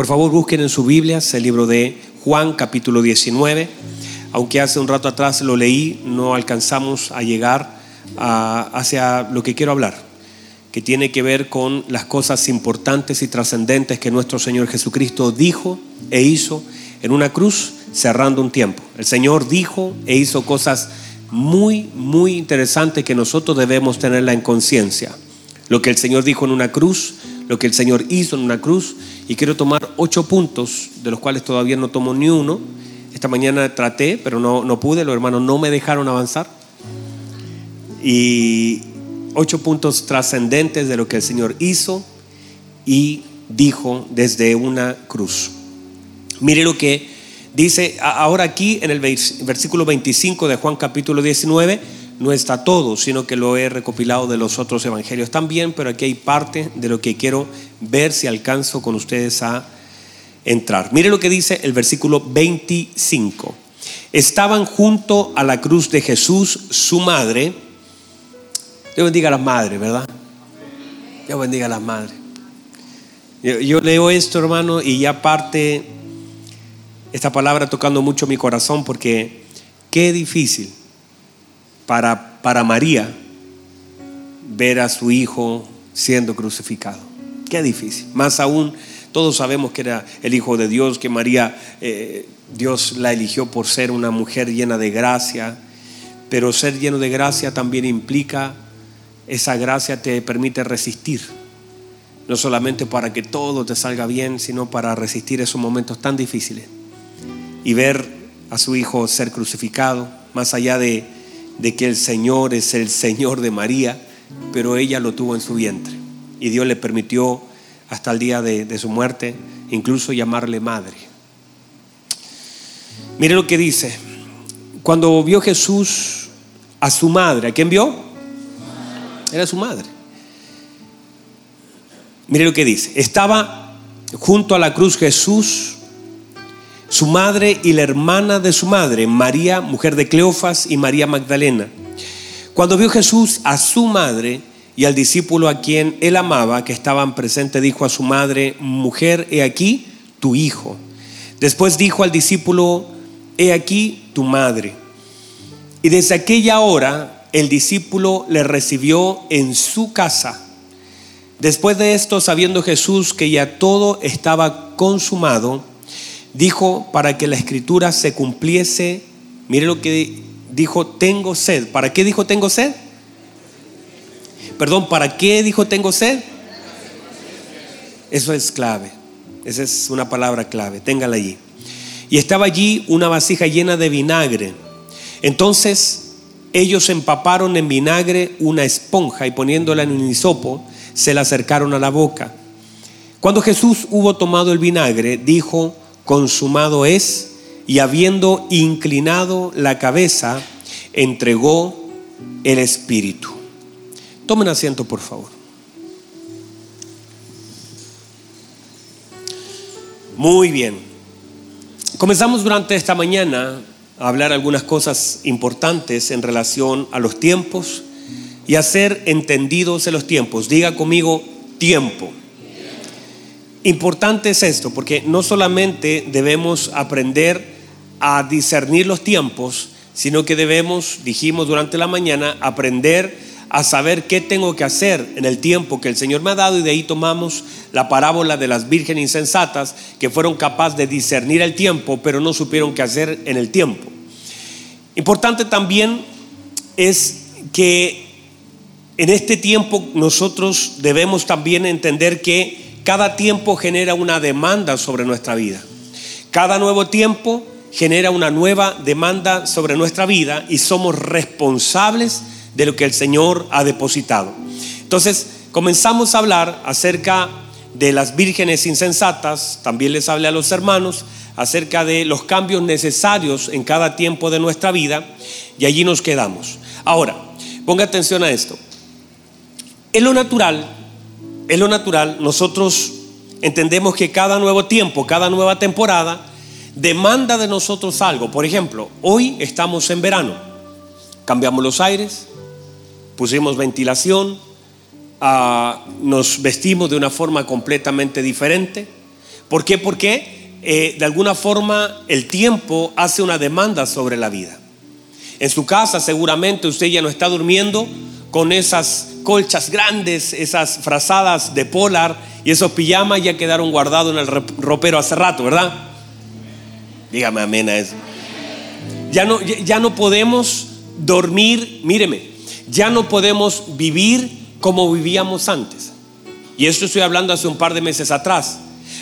Por favor, busquen en su Biblia el libro de Juan capítulo 19. Aunque hace un rato atrás lo leí, no alcanzamos a llegar hacia lo que quiero hablar, que tiene que ver con las cosas importantes y trascendentes que nuestro Señor Jesucristo dijo e hizo en una cruz cerrando un tiempo. El Señor dijo e hizo cosas muy, muy interesantes que nosotros debemos tenerla en conciencia. Lo que el Señor dijo en una cruz, lo que el Señor hizo en una cruz, y quiero tomar ocho puntos, de los cuales todavía no tomo ni uno. Esta mañana traté, pero no, no pude, los hermanos no me dejaron avanzar. Y ocho puntos trascendentes de lo que el Señor hizo y dijo desde una cruz. Mire lo que dice ahora aquí en el versículo 25 de Juan capítulo 19, no está todo, sino que lo he recopilado de los otros evangelios también, pero aquí hay parte de lo que quiero ver si alcanzo con ustedes a entrar. Mire lo que dice el versículo 25. Estaban junto a la cruz de Jesús su madre. Dios bendiga a las madres, ¿verdad? Dios bendiga a las madres. Yo, leo esto, hermano, y ya parte esta palabra tocando mucho mi corazón porque qué difícil para, para María ver a su hijo siendo crucificado. Qué difícil. Más aún, todos sabemos que era el Hijo de Dios, que María, eh, Dios la eligió por ser una mujer llena de gracia, pero ser lleno de gracia también implica, esa gracia te permite resistir, no solamente para que todo te salga bien, sino para resistir esos momentos tan difíciles. Y ver a su hijo ser crucificado, más allá de, que el Señor es el Señor de María, pero ella lo tuvo en su vientre. Y Dios le permitió hasta el día de, su muerte incluso llamarle madre. Mire lo que dice. Cuando vio Jesús a su madre, ¿a quién vio? Era su madre. Mire lo que dice. Estaba junto a la cruz Jesús su madre y la hermana de su madre, María, mujer de Cleofas, y María Magdalena. Cuando vio Jesús a su madre y al discípulo a quien él amaba, que estaban presentes, dijo a su madre, mujer, he aquí tu hijo. Después dijo al discípulo, he aquí tu madre. Y desde aquella hora el discípulo le recibió en su casa. Después de esto, sabiendo Jesús que ya todo estaba consumado, dijo para que la escritura se cumpliese. Mire lo que dijo, tengo sed. ¿Para qué dijo tengo sed? Perdón, ¿para qué dijo tengo sed? Eso es clave. Esa es una palabra clave. Téngala allí. Y estaba allí una vasija llena de vinagre. Entonces ellos empaparon en vinagre una esponja y poniéndola en un hisopo, se la acercaron a la boca. Cuando Jesús hubo tomado el vinagre, dijo, consumado es, y habiendo inclinado la cabeza, entregó el Espíritu. Tomen asiento, por favor. Muy bien. Comenzamos durante esta mañana a hablar algunas cosas importantes en relación a los tiempos y a ser entendidos en los tiempos. Diga conmigo tiempo. Importante es esto, porque no solamente debemos aprender a discernir los tiempos, sino que debemos, dijimos durante la mañana, aprender a saber qué tengo que hacer en el tiempo que el Señor me ha dado y de ahí tomamos la parábola de las vírgenes insensatas que fueron capaces de discernir el tiempo, pero no supieron qué hacer en el tiempo. Importante también es que en este tiempo nosotros debemos también entender que cada tiempo genera una demanda sobre nuestra vida. Cada nuevo tiempo genera una nueva demanda sobre nuestra vida y somos responsables de lo que el Señor ha depositado. Entonces, comenzamos a hablar acerca de las vírgenes insensatas, también les hablé a los hermanos acerca de los cambios necesarios en cada tiempo de nuestra vida y allí nos quedamos. Ahora, ponga atención a esto. En lo natural, en lo natural, nosotros entendemos que cada nuevo tiempo, cada nueva temporada, demanda de nosotros algo. Por ejemplo, hoy estamos en verano, cambiamos los aires, pusimos ventilación, ah, nos vestimos de una forma completamente diferente, ¿Por qué? Porque eh, de alguna forma el tiempo hace una demanda sobre la vida. En su casa seguramente usted ya no está durmiendo con esas colchas grandes, esas frazadas de polar y esos pijamas ya quedaron guardados en el ropero hace rato, ¿verdad? Dígame amén a eso. Ya no, ya no podemos dormir, míreme, ya no podemos vivir como vivíamos antes. Y esto estoy hablando hace un par de meses atrás.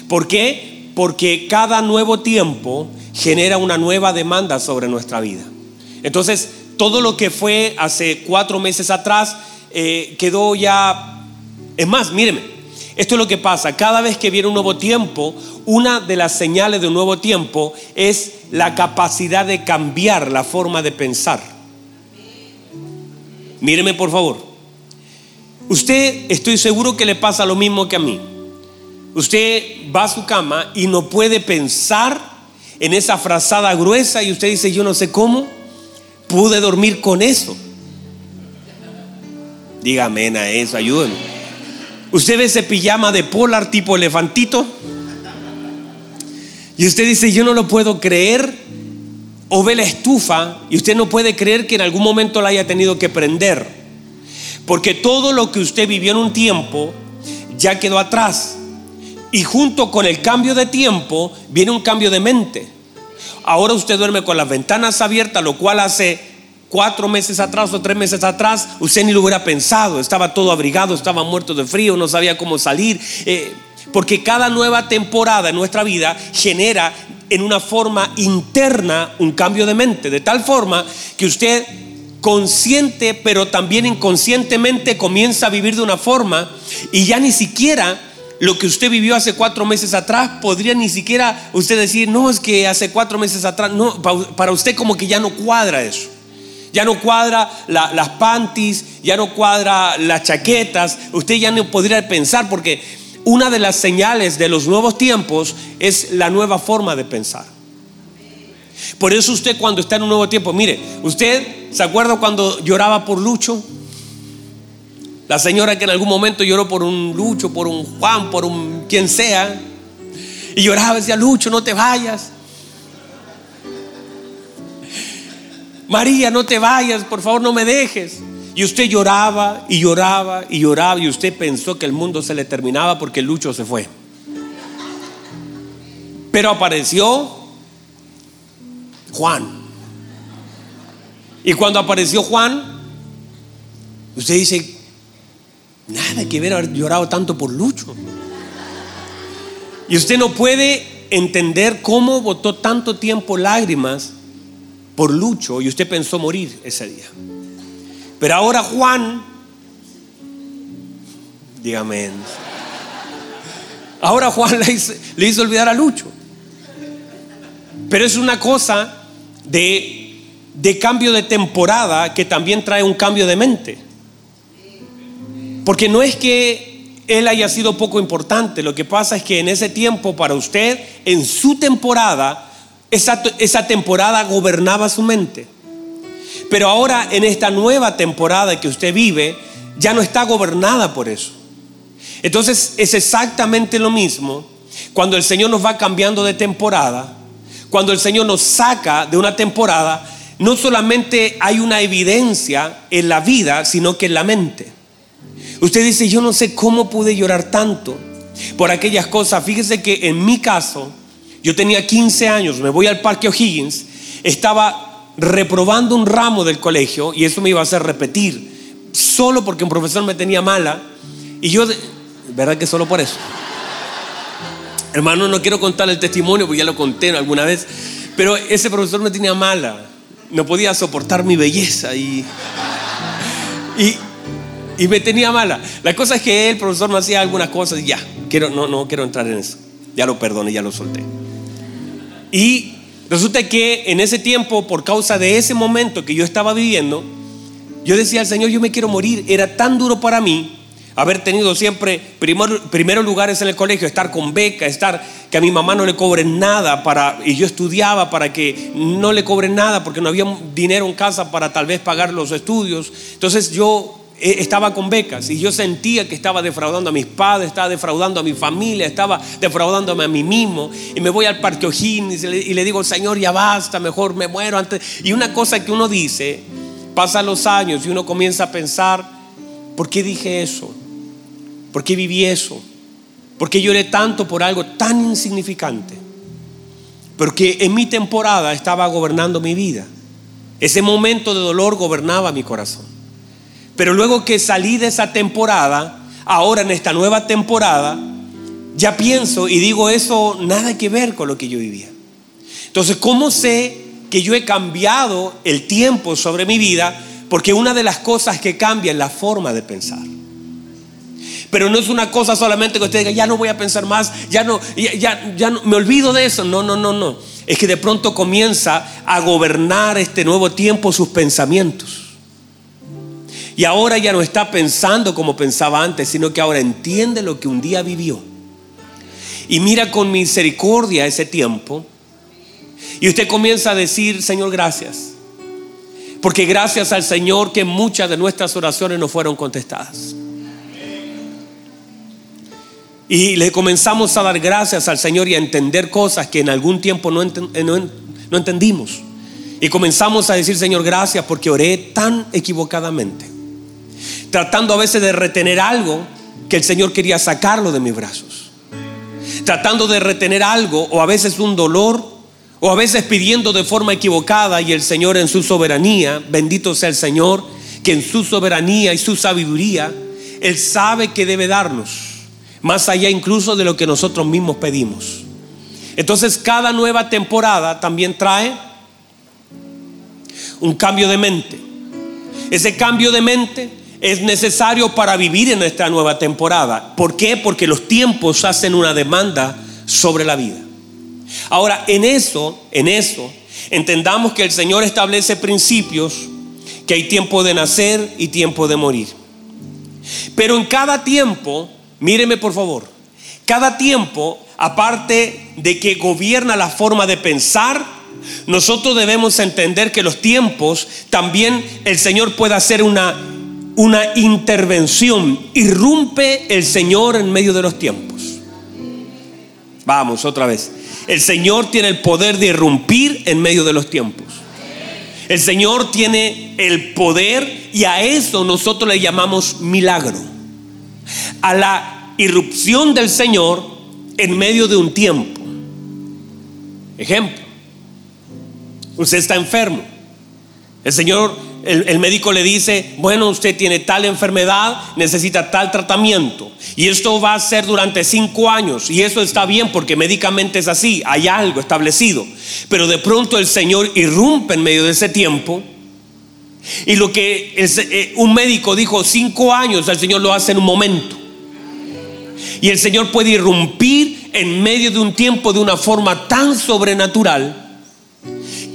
¿Por qué? Porque cada nuevo tiempo genera una nueva demanda sobre nuestra vida. Entonces, todo lo que fue hace cuatro meses atrás eh, quedó ya... Es más, míreme, esto es lo que pasa. Cada vez que viene un nuevo tiempo, una de las señales de un nuevo tiempo es la capacidad de cambiar la forma de pensar. Míreme por favor. Usted estoy seguro que le pasa lo mismo que a mí. Usted va a su cama y no puede pensar en esa frazada gruesa y usted dice, yo no sé cómo pude dormir con eso. Dígame a eso, ayúdenme. Usted ve ese pijama de polar tipo elefantito y usted dice, yo no lo puedo creer. O ve la estufa y usted no puede creer que en algún momento la haya tenido que prender. Porque todo lo que usted vivió en un tiempo ya quedó atrás. Y junto con el cambio de tiempo viene un cambio de mente. Ahora usted duerme con las ventanas abiertas, lo cual hace cuatro meses atrás o tres meses atrás usted ni lo hubiera pensado. Estaba todo abrigado, estaba muerto de frío, no sabía cómo salir. Eh, porque cada nueva temporada en nuestra vida genera en una forma interna un cambio de mente, de tal forma que usted consciente pero también inconscientemente comienza a vivir de una forma y ya ni siquiera lo que usted vivió hace cuatro meses atrás, podría ni siquiera usted decir, no, es que hace cuatro meses atrás, no, para usted como que ya no cuadra eso. Ya no cuadra las panties, ya no cuadra las chaquetas, usted ya no podría pensar porque una de las señales de los nuevos tiempos es la nueva forma de pensar. Por eso usted cuando está en un nuevo tiempo, mire, usted se acuerda cuando lloraba por Lucho, la señora que en algún momento lloró por un Lucho, por un Juan, por un quien sea, y lloraba, decía, Lucho, no te vayas. María, no te vayas, por favor, no me dejes. Y usted lloraba y lloraba y lloraba y usted pensó que el mundo se le terminaba porque Lucho se fue. Pero apareció Juan. Y cuando apareció Juan, usted dice, nada que ver haber llorado tanto por Lucho. Y usted no puede entender cómo botó tanto tiempo lágrimas por Lucho y usted pensó morir ese día. Pero ahora Juan, dígame, ahora Juan le hizo, olvidar a Lucho. Pero es una cosa de, de cambio de temporada que también trae un cambio de mente. Porque no es que él haya sido poco importante, lo que pasa es que en ese tiempo para usted, en su temporada, esa, esa temporada gobernaba su mente. Pero ahora en esta nueva temporada que usted vive, ya no está gobernada por eso. Entonces es exactamente lo mismo cuando el Señor nos va cambiando de temporada, cuando el Señor nos saca de una temporada, no solamente hay una evidencia en la vida, sino que en la mente. Usted dice, yo no sé cómo pude llorar tanto por aquellas cosas. Fíjese que en mi caso, yo tenía 15 años, me voy al Parque O'Higgins, estaba reprobando un ramo del colegio y eso me iba a hacer repetir, solo porque un profesor me tenía mala y yo, ¿verdad que solo por eso? Hermano, no quiero contar el testimonio porque ya lo conté alguna vez, pero ese profesor me tenía mala, no podía soportar mi belleza y, y, y me tenía mala. La cosa es que el profesor me hacía algunas cosas y ya, quiero, no, no quiero entrar en eso, ya lo perdoné, ya lo solté. Y Resulta que en ese tiempo, por causa de ese momento que yo estaba viviendo, yo decía al Señor, yo me quiero morir. Era tan duro para mí haber tenido siempre primeros lugares en el colegio, estar con beca, estar que a mi mamá no le cobren nada para y yo estudiaba para que no le cobren nada porque no había dinero en casa para tal vez pagar los estudios. Entonces yo estaba con becas y yo sentía que estaba defraudando a mis padres, estaba defraudando a mi familia, estaba defraudándome a mí mismo. Y me voy al Parque O'Higgins y le digo, Señor, ya basta, mejor me muero antes. Y una cosa que uno dice, pasan los años y uno comienza a pensar, ¿por qué dije eso? ¿Por qué viví eso? ¿Por qué lloré tanto por algo tan insignificante? Porque en mi temporada estaba gobernando mi vida. Ese momento de dolor gobernaba mi corazón. Pero luego que salí de esa temporada, ahora en esta nueva temporada, ya pienso y digo eso nada que ver con lo que yo vivía. Entonces, ¿cómo sé que yo he cambiado el tiempo sobre mi vida? Porque una de las cosas que cambia es la forma de pensar. Pero no es una cosa solamente que usted diga, ya no voy a pensar más, ya no, ya, ya no, me olvido de eso. No, no, no, no. Es que de pronto comienza a gobernar este nuevo tiempo sus pensamientos. Y ahora ya no está pensando como pensaba antes, sino que ahora entiende lo que un día vivió. Y mira con misericordia ese tiempo. Y usted comienza a decir, Señor, gracias. Porque gracias al Señor que muchas de nuestras oraciones no fueron contestadas. Y le comenzamos a dar gracias al Señor y a entender cosas que en algún tiempo no, no entendimos. Y comenzamos a decir, Señor, gracias porque oré tan equivocadamente tratando a veces de retener algo que el Señor quería sacarlo de mis brazos. Tratando de retener algo o a veces un dolor o a veces pidiendo de forma equivocada y el Señor en su soberanía, bendito sea el Señor, que en su soberanía y su sabiduría, Él sabe que debe darnos, más allá incluso de lo que nosotros mismos pedimos. Entonces cada nueva temporada también trae un cambio de mente. Ese cambio de mente es necesario para vivir en esta nueva temporada. ¿Por qué? Porque los tiempos hacen una demanda sobre la vida. Ahora, en eso, en eso, entendamos que el Señor establece principios, que hay tiempo de nacer y tiempo de morir. Pero en cada tiempo, míreme por favor, cada tiempo, aparte de que gobierna la forma de pensar, nosotros debemos entender que los tiempos también el Señor puede hacer una una intervención. Irrumpe el Señor en medio de los tiempos. Vamos, otra vez. El Señor tiene el poder de irrumpir en medio de los tiempos. El Señor tiene el poder y a eso nosotros le llamamos milagro. A la irrupción del Señor en medio de un tiempo. Ejemplo, usted está enfermo. El Señor el, médico le dice, bueno, usted tiene tal enfermedad, necesita tal tratamiento. Y esto va a ser durante cinco años. Y eso está bien porque médicamente es así, hay algo establecido. Pero de pronto el Señor irrumpe en medio de ese tiempo. Y lo que eh, un médico dijo cinco años, el Señor lo hace en un momento. Y el Señor puede irrumpir en medio de un tiempo de una forma tan sobrenatural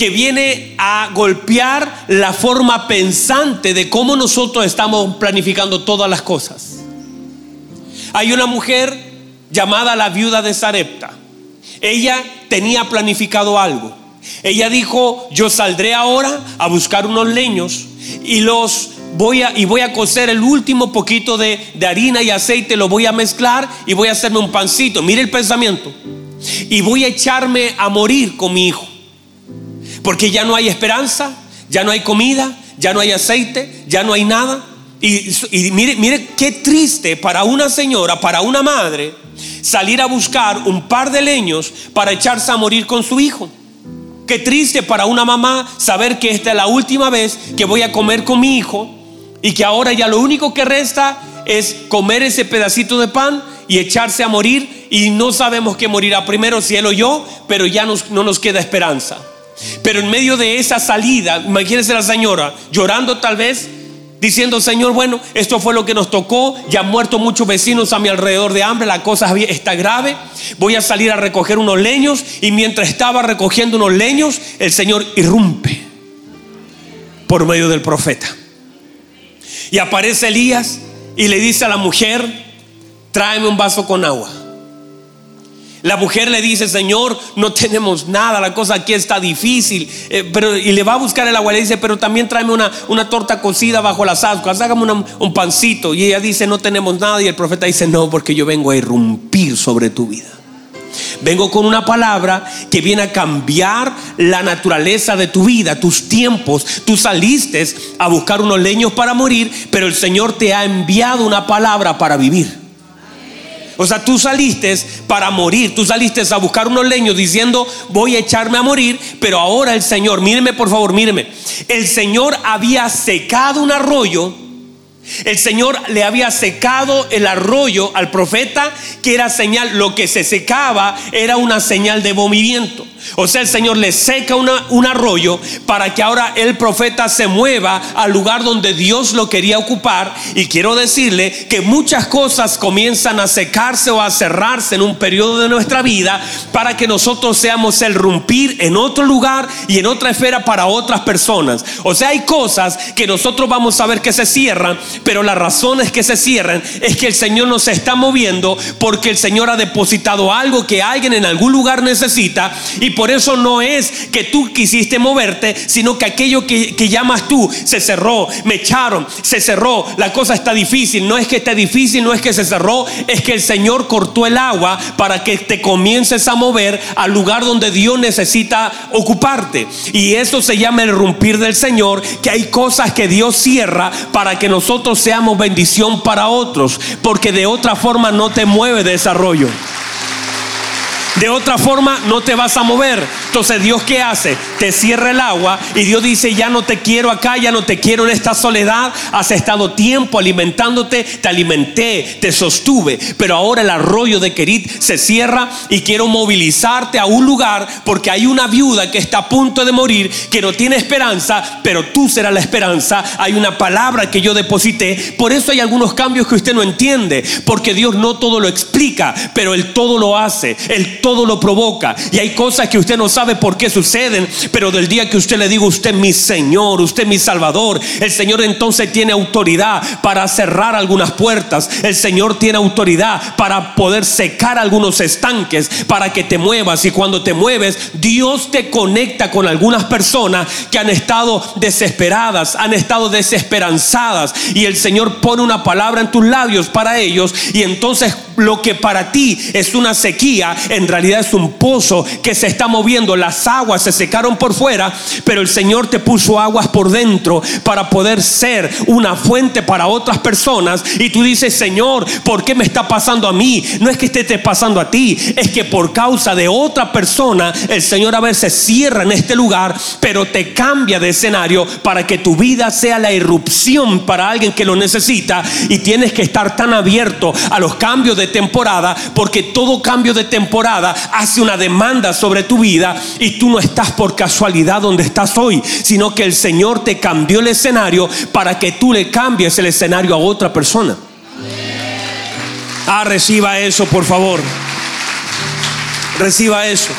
que viene a golpear la forma pensante de cómo nosotros estamos planificando todas las cosas. Hay una mujer llamada la viuda de Sarepta. Ella tenía planificado algo. Ella dijo, yo saldré ahora a buscar unos leños y los voy a, y voy a cocer el último poquito de, de harina y aceite, lo voy a mezclar y voy a hacerme un pancito. Mire el pensamiento. Y voy a echarme a morir con mi hijo. Porque ya no hay esperanza, ya no hay comida, ya no hay aceite, ya no hay nada. Y, mire, mire qué triste para una señora, para una madre, salir a buscar un par de leños para echarse a morir con su hijo. Qué triste para una mamá saber que esta es la última vez que voy a comer con mi hijo y que ahora ya lo único que resta es comer ese pedacito de pan y echarse a morir y no sabemos qué morirá primero, si él o yo, pero ya no nos queda esperanza. Pero en medio de esa salida, imagínense la señora llorando tal vez, diciendo, Señor, bueno, esto fue lo que nos tocó, ya han muerto muchos vecinos a mi alrededor de hambre, la cosa está grave, voy a salir a recoger unos leños y mientras estaba recogiendo unos leños, el Señor irrumpe por medio del profeta. Y aparece Elías y le dice a la mujer, tráeme un vaso con agua. La mujer le dice, Señor, no tenemos nada, la cosa aquí está difícil. Eh, pero, y le va a buscar el agua, le dice, pero también tráeme una, una torta cocida bajo las ascuas, hágame un pancito. Y ella dice, no tenemos nada. Y el profeta dice, no, porque yo vengo a irrumpir sobre tu vida. Vengo con una palabra que viene a cambiar la naturaleza de tu vida, tus tiempos. Tú saliste a buscar unos leños para morir, pero el Señor te ha enviado una palabra para vivir. O sea, tú saliste para morir, tú saliste a buscar unos leños diciendo voy a echarme a morir, pero ahora el Señor, míreme por favor, míreme, el Señor había secado un arroyo, el Señor le había secado el arroyo al profeta, que era señal, lo que se secaba era una señal de movimiento. O sea, el Señor le seca un arroyo para que ahora el profeta se mueva al lugar donde Dios lo quería ocupar. Y quiero decirle que muchas cosas comienzan a secarse o a cerrarse en un periodo de nuestra vida para que nosotros seamos el rumpir en otro lugar y en otra esfera para otras personas. O sea, hay cosas que nosotros vamos a ver que se cierran, pero la razón es que se cierran es que el Señor nos está moviendo porque el Señor ha depositado algo que alguien en algún lugar necesita y por eso no es que tú quisiste moverte, sino que aquello que, llamas tú se cerró, me echaron, se cerró, la cosa está difícil. No es que esté difícil, no es que se cerró, es que el Señor cortó el agua para que te comiences a mover al lugar donde Dios necesita ocuparte. Y eso se llama el rompir del Señor, que hay cosas que Dios cierra para que nosotros seamos bendición para otros, porque de otra forma no te mueve desarrollo. De otra forma no te vas a mover. Entonces Dios qué hace? Te cierra el agua y Dios dice, ya no te quiero acá, ya no te quiero en esta soledad. Has estado tiempo alimentándote, te alimenté, te sostuve. Pero ahora el arroyo de Kerit se cierra y quiero movilizarte a un lugar porque hay una viuda que está a punto de morir, que no tiene esperanza, pero tú serás la esperanza. Hay una palabra que yo deposité. Por eso hay algunos cambios que usted no entiende, porque Dios no todo lo explica, pero Él todo lo hace. Todo lo provoca. Y hay cosas que usted no sabe por qué suceden, pero del día que usted le diga, usted mi Señor, usted mi Salvador, el Señor entonces tiene autoridad para cerrar algunas puertas. El Señor tiene autoridad para poder secar algunos estanques, para que te muevas. Y cuando te mueves, Dios te conecta con algunas personas que han estado desesperadas, han estado desesperanzadas. Y el Señor pone una palabra en tus labios para ellos. Y entonces lo que para ti es una sequía, en realidad es un pozo que se está moviendo. Las aguas se secaron por fuera, pero el Señor te puso aguas por dentro para poder ser una fuente para otras personas. Y tú dices, Señor, ¿por qué me está pasando a mí? No es que esté pasando a ti, es que por causa de otra persona, el Señor a veces cierra en este lugar, pero te cambia de escenario para que tu vida sea la irrupción para alguien que lo necesita. Y tienes que estar tan abierto a los cambios de temporada, porque todo cambio de temporada hace una demanda sobre tu vida y tú no estás por casualidad donde estás hoy, sino que el Señor te cambió el escenario para que tú le cambies el escenario a otra persona. Ah, reciba eso, por favor. Reciba eso.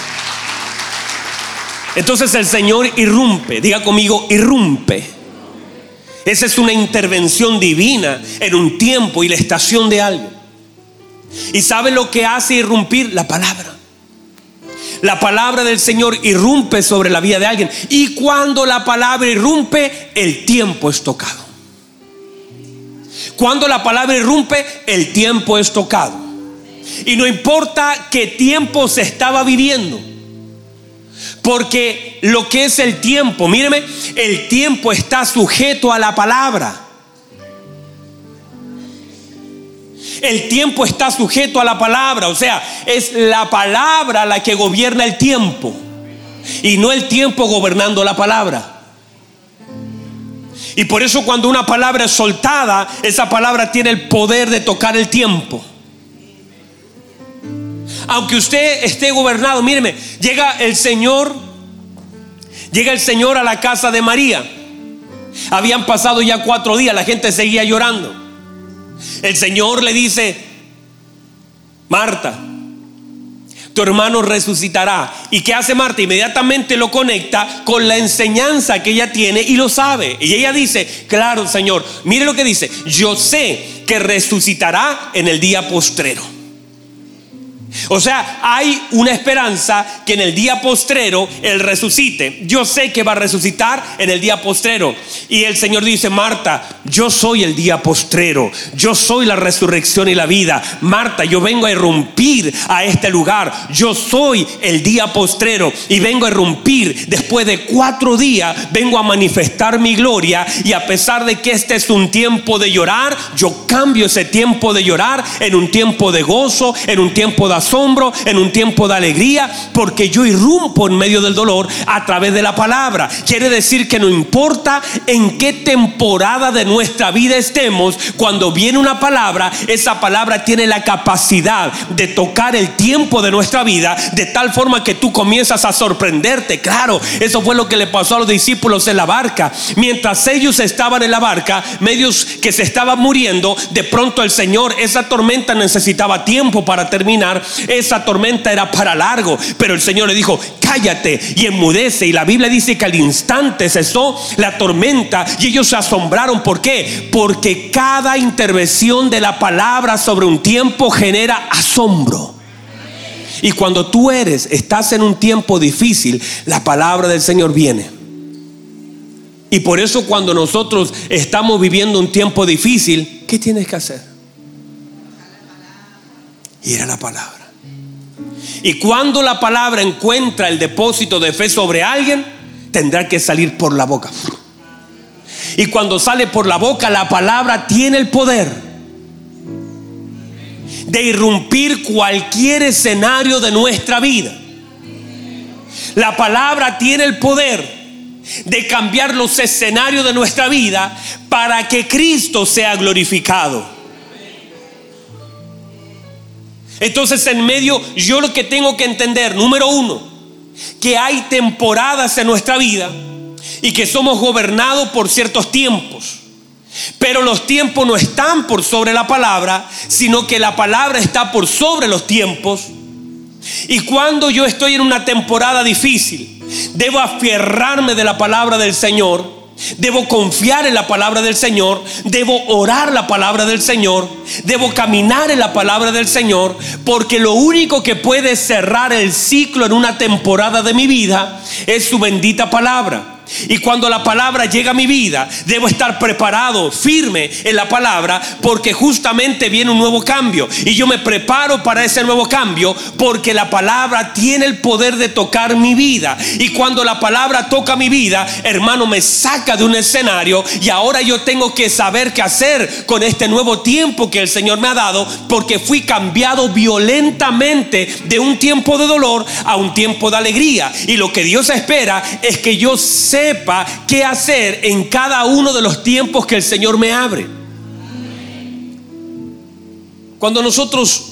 Entonces el Señor irrumpe, diga conmigo, irrumpe. Esa es una intervención divina en un tiempo y la estación de algo. ¿Y sabe lo que hace irrumpir? La palabra. La palabra del Señor irrumpe sobre la vida de alguien. Y cuando la palabra irrumpe, el tiempo es tocado. Cuando la palabra irrumpe, el tiempo es tocado. Y no importa qué tiempo se estaba viviendo. Porque lo que es el tiempo, míreme, el tiempo está sujeto a la palabra. El tiempo está sujeto a la palabra, o sea, es la palabra la que gobierna el tiempo y no el tiempo gobernando la palabra. Y por eso cuando una palabra es soltada, esa palabra tiene el poder de tocar el tiempo. Aunque usted esté gobernado, míreme, llega el Señor, llega el Señor a la casa de María. Habían pasado ya cuatro días, la gente seguía llorando. El Señor le dice, Marta, tu hermano resucitará. ¿Y qué hace Marta? Inmediatamente lo conecta con la enseñanza que ella tiene y lo sabe. Y ella dice, claro Señor, mire lo que dice, yo sé que resucitará en el día postrero. O sea, hay una esperanza que en el día postrero Él resucite. Yo sé que va a resucitar en el día postrero. Y el Señor dice, Marta, yo soy el día postrero. Yo soy la resurrección y la vida. Marta, yo vengo a irrumpir a este lugar. Yo soy el día postrero. Y vengo a irrumpir. Después de cuatro días, vengo a manifestar mi gloria. Y a pesar de que este es un tiempo de llorar, yo cambio ese tiempo de llorar en un tiempo de gozo, en un tiempo de asombro, en un tiempo de alegría, porque yo irrumpo en medio del dolor a través de la palabra. Quiere decir que no importa en qué temporada de nuestra vida estemos, cuando viene una palabra, esa palabra tiene la capacidad de tocar el tiempo de nuestra vida de tal forma que tú comienzas a sorprenderte. Claro, eso fue lo que le pasó a los discípulos en la barca. Mientras ellos estaban en la barca, medios que se estaban muriendo, de pronto el Señor, esa tormenta necesitaba tiempo para terminar esa tormenta era para largo, pero el Señor le dijo, cállate y enmudece. Y la Biblia dice que al instante cesó la tormenta y ellos se asombraron. ¿Por qué? Porque cada intervención de la palabra sobre un tiempo genera asombro. Y cuando tú eres, estás en un tiempo difícil, la palabra del Señor viene. Y por eso cuando nosotros estamos viviendo un tiempo difícil, ¿qué tienes que hacer? Ir a la palabra. Y cuando la palabra encuentra el depósito de fe sobre alguien, tendrá que salir por la boca. Y cuando sale por la boca, la palabra tiene el poder de irrumpir cualquier escenario de nuestra vida. La palabra tiene el poder de cambiar los escenarios de nuestra vida para que Cristo sea glorificado. Entonces en medio yo lo que tengo que entender, número uno, que hay temporadas en nuestra vida y que somos gobernados por ciertos tiempos. Pero los tiempos no están por sobre la palabra, sino que la palabra está por sobre los tiempos. Y cuando yo estoy en una temporada difícil, debo aferrarme de la palabra del Señor Debo confiar en la palabra del Señor, debo orar la palabra del Señor, debo caminar en la palabra del Señor, porque lo único que puede cerrar el ciclo en una temporada de mi vida es su bendita palabra. Y cuando la palabra llega a mi vida, debo estar preparado, firme en la palabra, porque justamente viene un nuevo cambio. Y yo me preparo para ese nuevo cambio, porque la palabra tiene el poder de tocar mi vida. Y cuando la palabra toca mi vida, hermano, me saca de un escenario y ahora yo tengo que saber qué hacer con este nuevo tiempo que el Señor me ha dado, porque fui cambiado violentamente de un tiempo de dolor a un tiempo de alegría. Y lo que Dios espera es que yo sepa qué hacer en cada uno de los tiempos que el Señor me abre. Cuando nosotros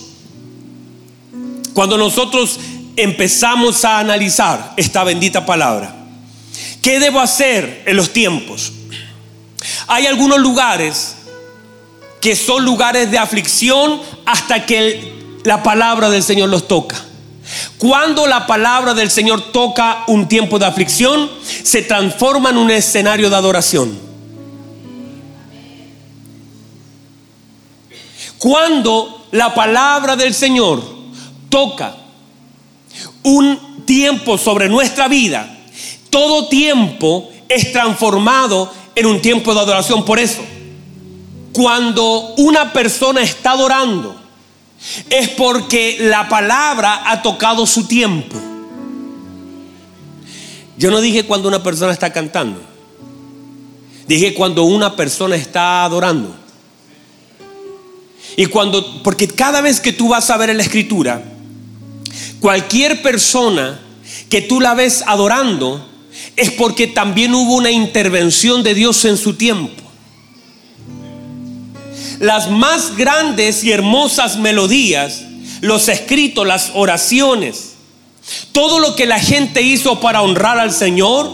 cuando nosotros empezamos a analizar esta bendita palabra, ¿qué debo hacer en los tiempos? Hay algunos lugares que son lugares de aflicción hasta que la palabra del Señor los toca. Cuando la palabra del Señor toca un tiempo de aflicción, se transforma en un escenario de adoración. Cuando la palabra del Señor toca un tiempo sobre nuestra vida, todo tiempo es transformado en un tiempo de adoración. Por eso, cuando una persona está adorando, es porque la palabra ha tocado su tiempo. Yo no dije cuando una persona está cantando. Dije cuando una persona está adorando. Y cuando, porque cada vez que tú vas a ver en la escritura, cualquier persona que tú la ves adorando, es porque también hubo una intervención de Dios en su tiempo las más grandes y hermosas melodías, los escritos, las oraciones, todo lo que la gente hizo para honrar al Señor,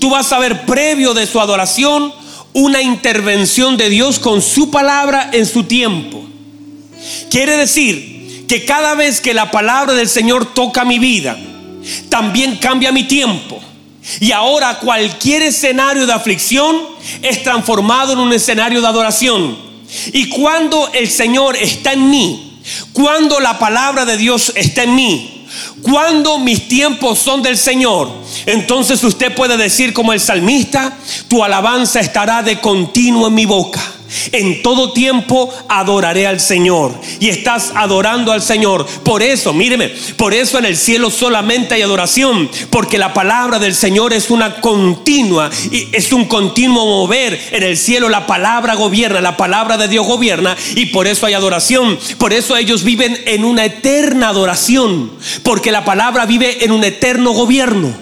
tú vas a ver previo de su adoración una intervención de Dios con su palabra en su tiempo. Quiere decir que cada vez que la palabra del Señor toca mi vida, también cambia mi tiempo. Y ahora cualquier escenario de aflicción es transformado en un escenario de adoración. Y cuando el Señor está en mí, Cuando la palabra de Dios está en mí, cuando mis tiempos son del Señor, entonces usted puede decir como el salmista, tu alabanza estará de continuo en mi boca. En todo tiempo adoraré al Señor. Y estás adorando al Señor. Por eso, míreme, por eso en el cielo solamente hay adoración. Porque la palabra del Señor es una continua, y es un continuo mover. En el cielo la palabra gobierna, la palabra de Dios gobierna. Y por eso hay adoración. Por eso ellos viven en una eterna adoración. Porque la palabra vive en un eterno gobierno.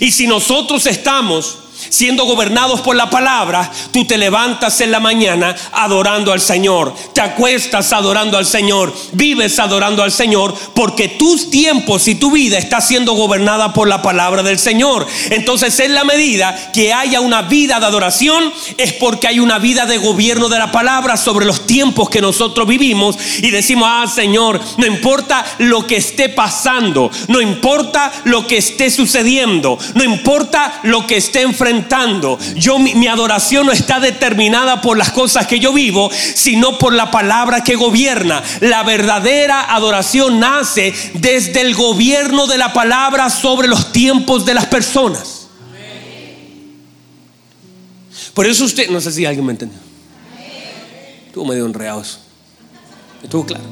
Y si nosotros estamos siendo gobernados por la palabra, tú te levantas en la mañana adorando al Señor, te acuestas adorando al Señor, vives adorando al Señor, porque tus tiempos y tu vida está siendo gobernada por la palabra del Señor. Entonces, en la medida que haya una vida de adoración, es porque hay una vida de gobierno de la palabra sobre los tiempos que nosotros vivimos y decimos, ah Señor, no importa lo que esté pasando, no importa lo que esté sucediendo, no importa lo que esté enfrentando, yo mi, adoración no está determinada por las cosas que yo vivo, sino por la palabra que gobierna. La verdadera adoración nace desde el gobierno de la palabra sobre los tiempos de las personas. Por eso usted, no sé si alguien me entendió. Estuvo medio enredado Estuvo claro.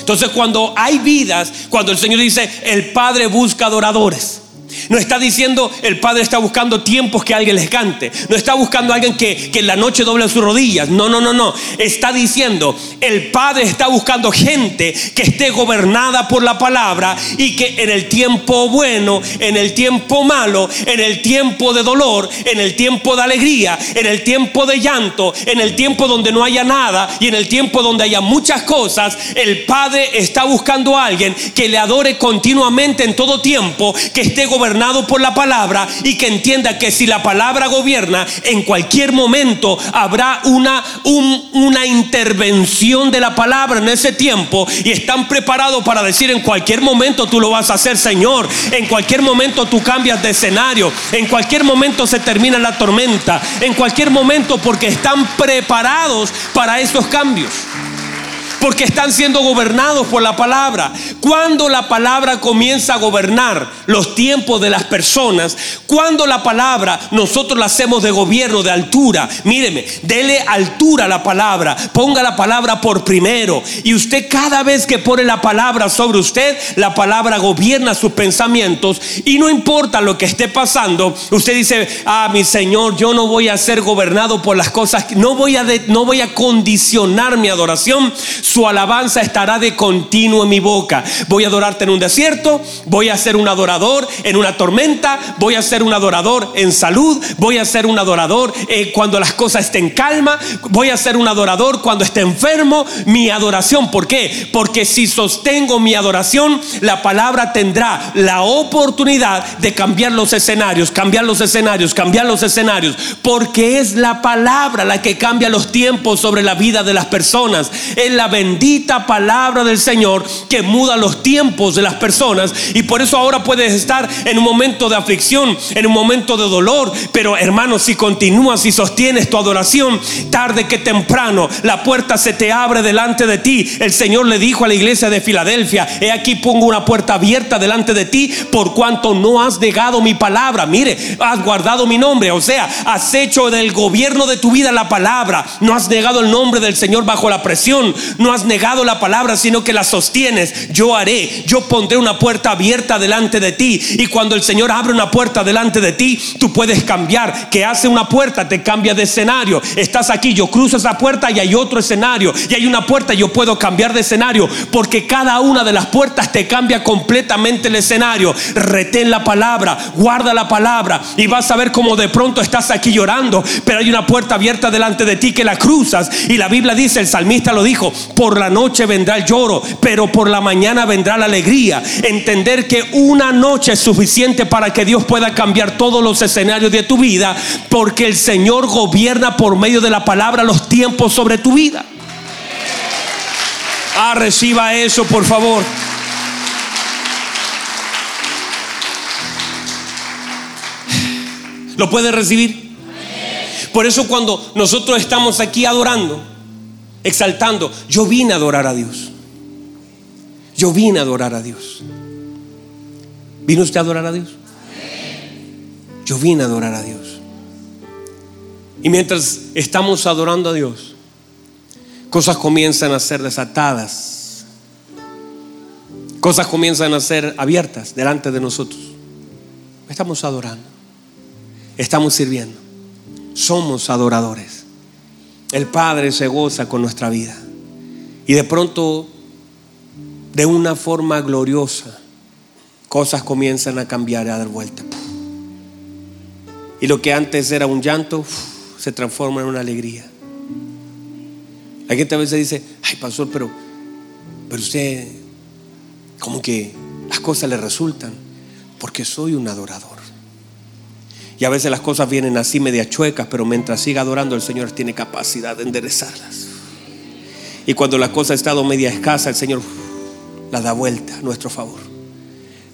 Entonces cuando hay vidas, cuando el Señor dice, el Padre busca adoradores. No está diciendo el Padre está buscando tiempos que alguien les cante. No está buscando a alguien que, que en la noche doble sus rodillas. No, no, no, no. Está diciendo el Padre está buscando gente que esté gobernada por la palabra y que en el tiempo bueno, en el tiempo malo, en el tiempo de dolor, en el tiempo de alegría, en el tiempo de llanto, en el tiempo donde no haya nada y en el tiempo donde haya muchas cosas, el Padre está buscando a alguien que le adore continuamente en todo tiempo, que esté gobernado por la palabra y que entienda que si la palabra gobierna, en cualquier momento habrá una, una intervención de la palabra en ese tiempo y están preparados para decir en cualquier momento tú lo vas a hacer, Señor. En cualquier momento tú cambias de escenario. En cualquier momento se termina la tormenta. En cualquier momento porque están preparados para esos cambios porque están siendo gobernados por la palabra. Cuando la palabra comienza a gobernar los tiempos de las personas, cuando la palabra nosotros la hacemos de gobierno, de altura, míreme, dele altura a la palabra, ponga la palabra por primero. Y usted cada vez que pone la palabra sobre usted, la palabra gobierna sus pensamientos y no importa lo que esté pasando, usted dice, ah, mi Señor, yo no voy a ser gobernado por las cosas, no voy a, no voy a condicionar mi adoración su alabanza estará de continuo en mi boca. Voy a adorarte en un desierto, voy a ser un adorador en una tormenta, voy a ser un adorador en salud, voy a ser un adorador eh, cuando las cosas estén calma, voy a ser un adorador cuando esté enfermo. Mi adoración, ¿por qué? Porque si sostengo mi adoración, la palabra tendrá la oportunidad de cambiar los escenarios, cambiar los escenarios, cambiar los escenarios, porque es la palabra la que cambia los tiempos sobre la vida de las personas. Es la bendita palabra del Señor que muda los tiempos de las personas. Y por eso ahora puedes estar en un momento de aflicción, en un momento de dolor. Pero hermano, si continúas y sostienes tu adoración, tarde que temprano, la puerta se te abre delante de ti. El Señor le dijo a la iglesia de Filadelfia, he aquí pongo una puerta abierta delante de ti por cuanto no has negado mi palabra. Mire, has guardado mi nombre. O sea, has hecho del gobierno de tu vida la palabra. No has negado el nombre del Señor bajo la presión. Has negado la palabra, sino que la sostienes. Yo haré, yo pondré una puerta abierta delante de ti. Y cuando el Señor abre una puerta delante de ti, tú puedes cambiar. Que hace una puerta, te cambia de escenario. Estás aquí, yo cruzo esa puerta y hay otro escenario. Y hay una puerta, yo puedo cambiar de escenario. Porque cada una de las puertas te cambia completamente el escenario. Retén la palabra, guarda la palabra. Y vas a ver cómo de pronto estás aquí llorando. Pero hay una puerta abierta delante de ti que la cruzas. Y la Biblia dice, el salmista lo dijo, por la noche vendrá el lloro, pero por la mañana vendrá la alegría. Entender que una noche es suficiente para que Dios pueda cambiar todos los escenarios de tu vida, porque el Señor gobierna por medio de la palabra los tiempos sobre tu vida. Ah, reciba eso, por favor. ¿Lo puede recibir? Por eso cuando nosotros estamos aquí adorando, exaltando. Yo vine a adorar a Dios. Yo vine a adorar a Dios. ¿Vino usted a adorar a Dios? Yo vine a adorar a Dios. Y mientras estamos adorando a Dios, cosas comienzan a ser desatadas. Cosas comienzan a ser abiertas delante de nosotros. Estamos adorando. Estamos sirviendo. Somos adoradores. El Padre se goza con nuestra vida. Y de pronto, de una forma gloriosa, cosas comienzan a cambiar a dar vuelta. Y lo que antes era un llanto se transforma en una alegría. La gente a veces dice, ay pastor, pero, pero usted, como que las cosas le resultan, porque soy un adorador. Y a veces las cosas vienen así media chuecas, pero mientras siga adorando el Señor tiene capacidad de enderezarlas. Y cuando la cosa ha estado media escasa, el Señor la da vuelta a nuestro favor.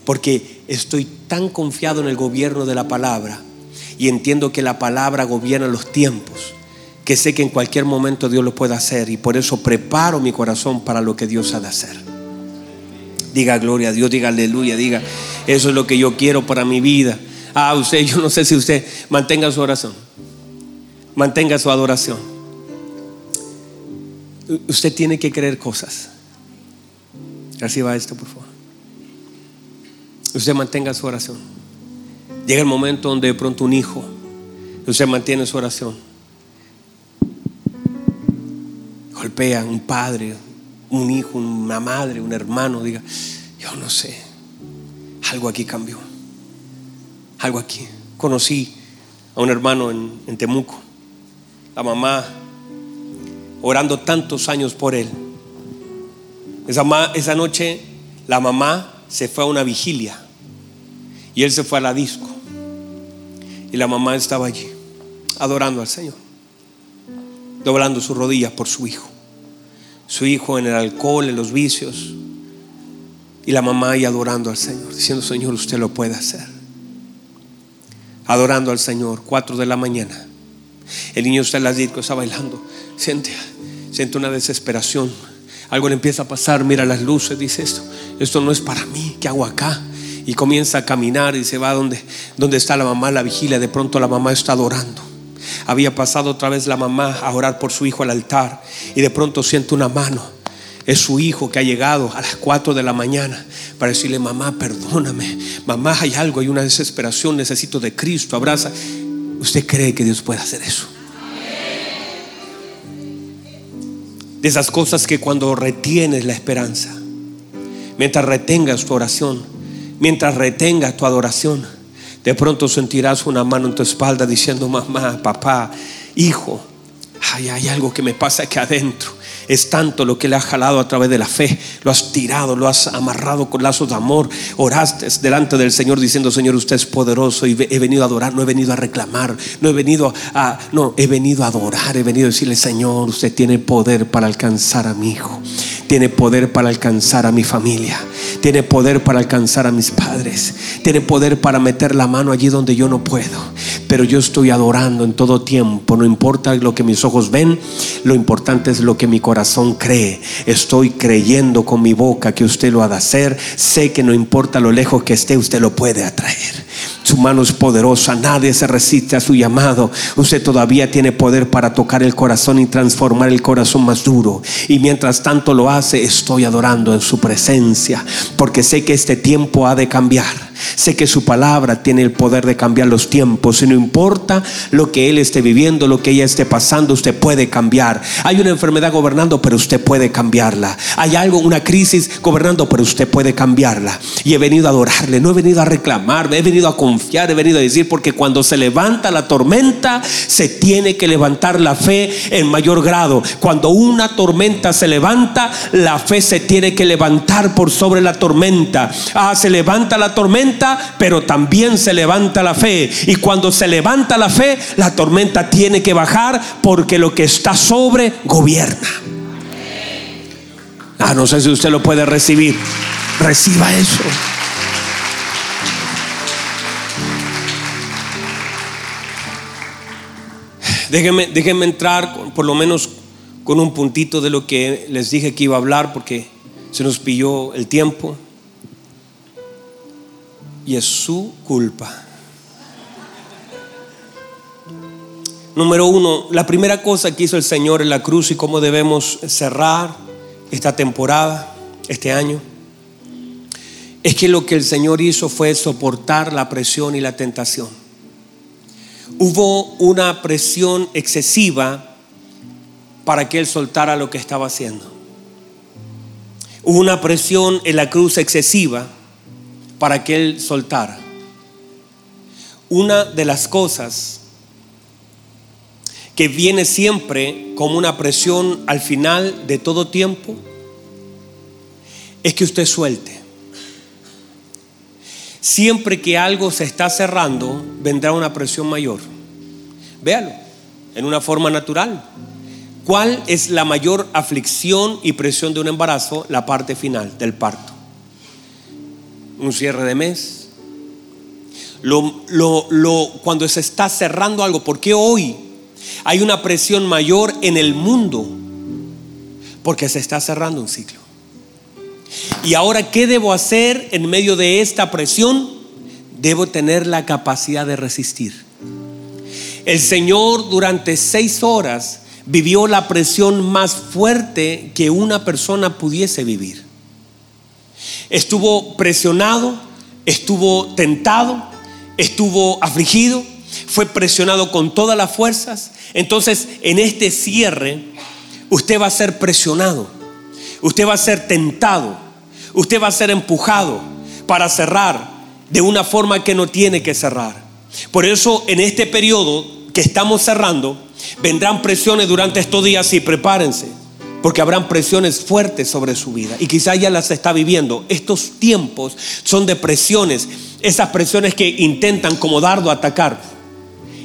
Porque estoy tan confiado en el gobierno de la palabra y entiendo que la palabra gobierna los tiempos, que sé que en cualquier momento Dios lo puede hacer y por eso preparo mi corazón para lo que Dios ha de hacer. Diga gloria a Dios, diga aleluya, diga, eso es lo que yo quiero para mi vida. Ah, usted, yo no sé si usted mantenga su oración, mantenga su adoración. Usted tiene que creer cosas. Reciba esto, por favor. Usted mantenga su oración. Llega el momento donde de pronto un hijo, usted mantiene su oración. Golpea un padre, un hijo, una madre, un hermano, diga, yo no sé, algo aquí cambió algo aquí. Conocí a un hermano en, Temuco, la mamá orando tantos años por él. Esa, noche la mamá se fue a una vigilia y él se fue a la disco. Y la mamá estaba allí, adorando al Señor, doblando sus rodillas por su hijo. Su hijo en el alcohol, en los vicios. Y la mamá ahí adorando al Señor, diciendo, Señor, usted lo puede hacer adorando al Señor, 4 de la mañana. El niño está en las discos, está bailando. Siente, siente una desesperación. Algo le empieza a pasar, mira las luces, dice esto, esto no es para mí, ¿qué hago acá? Y comienza a caminar y se va donde, donde está la mamá, la vigilia. De pronto la mamá está adorando. Había pasado otra vez la mamá a orar por su hijo al altar y de pronto siente una mano es su hijo que ha llegado a las 4 de la mañana para decirle, mamá, perdóname. Mamá, hay algo, hay una desesperación, necesito de Cristo, abraza. ¿Usted cree que Dios puede hacer eso? De esas cosas que cuando retienes la esperanza, mientras retengas tu oración, mientras retengas tu adoración, de pronto sentirás una mano en tu espalda diciendo, mamá, papá, hijo, ay, hay algo que me pasa aquí adentro. Es tanto lo que le ha jalado a través de la fe. Lo has tirado, lo has amarrado con lazos de amor. Oraste delante del Señor diciendo, Señor, usted es poderoso y he venido a adorar, no he venido a reclamar, no he venido a, no, he venido a adorar, he venido a decirle, Señor, usted tiene poder para alcanzar a mi hijo. Tiene poder para alcanzar a mi familia. Tiene poder para alcanzar a mis padres. Tiene poder para meter la mano allí donde yo no puedo. Pero yo estoy adorando en todo tiempo. No importa lo que mis ojos ven, lo importante es lo que mi corazón cree. Estoy creyendo con mi boca que usted lo ha de hacer. Sé que no importa lo lejos que esté, usted lo puede atraer. Su mano es poderosa, nadie se resiste a su llamado. Usted todavía tiene poder para tocar el corazón y transformar el corazón más duro. Y mientras tanto lo hace, estoy adorando en su presencia, porque sé que este tiempo ha de cambiar. Sé que su palabra tiene el poder de cambiar los tiempos y no importa lo que él esté viviendo, lo que ella esté pasando, usted puede cambiar. Hay una enfermedad gobernando, pero usted puede cambiarla. Hay algo, una crisis gobernando, pero usted puede cambiarla. Y he venido a adorarle, no he venido a reclamar, he venido a confiar, he venido a decir, porque cuando se levanta la tormenta, se tiene que levantar la fe en mayor grado. Cuando una tormenta se levanta, la fe se tiene que levantar por sobre la tormenta. Ah, se levanta la tormenta pero también se levanta la fe. Y cuando se levanta la fe, la tormenta tiene que bajar porque lo que está sobre gobierna. Ah, no sé si usted lo puede recibir. Reciba eso. Déjenme, entrar por lo menos con un puntito de lo que les dije que iba a hablar porque se nos pilló el tiempo. Y es su culpa. Número uno, la primera cosa que hizo el Señor en la cruz y cómo debemos cerrar esta temporada, este año, es que lo que el Señor hizo fue soportar la presión y la tentación. Hubo una presión excesiva para que Él soltara lo que estaba haciendo. Hubo una presión en la cruz excesiva para que Él soltara. Una de las cosas que viene siempre como una presión al final de todo tiempo es que usted suelte. Siempre que algo se está cerrando, vendrá una presión mayor. Véalo, en una forma natural. ¿Cuál es la mayor aflicción y presión de un embarazo? La parte final del parto. Un cierre de mes. Lo, lo, cuando se está cerrando algo, porque hoy hay una presión mayor en el mundo? Porque se está cerrando un ciclo. Y ahora, ¿qué debo hacer en medio de esta presión? Debo tener la capacidad de resistir. El Señor durante seis horas vivió la presión más fuerte que una persona pudiese vivir. Estuvo presionado, estuvo tentado, estuvo afligido, fue presionado con todas las fuerzas. Entonces, en este cierre, usted va a ser presionado, usted va a ser tentado, usted va a ser empujado para cerrar de una forma que no tiene que cerrar. Por eso, en este periodo que estamos cerrando, Vendrán presiones durante estos días y prepárense, porque habrán presiones fuertes sobre su vida. Y quizá ya las está viviendo. Estos tiempos son de presiones, esas presiones que intentan como dardo atacar.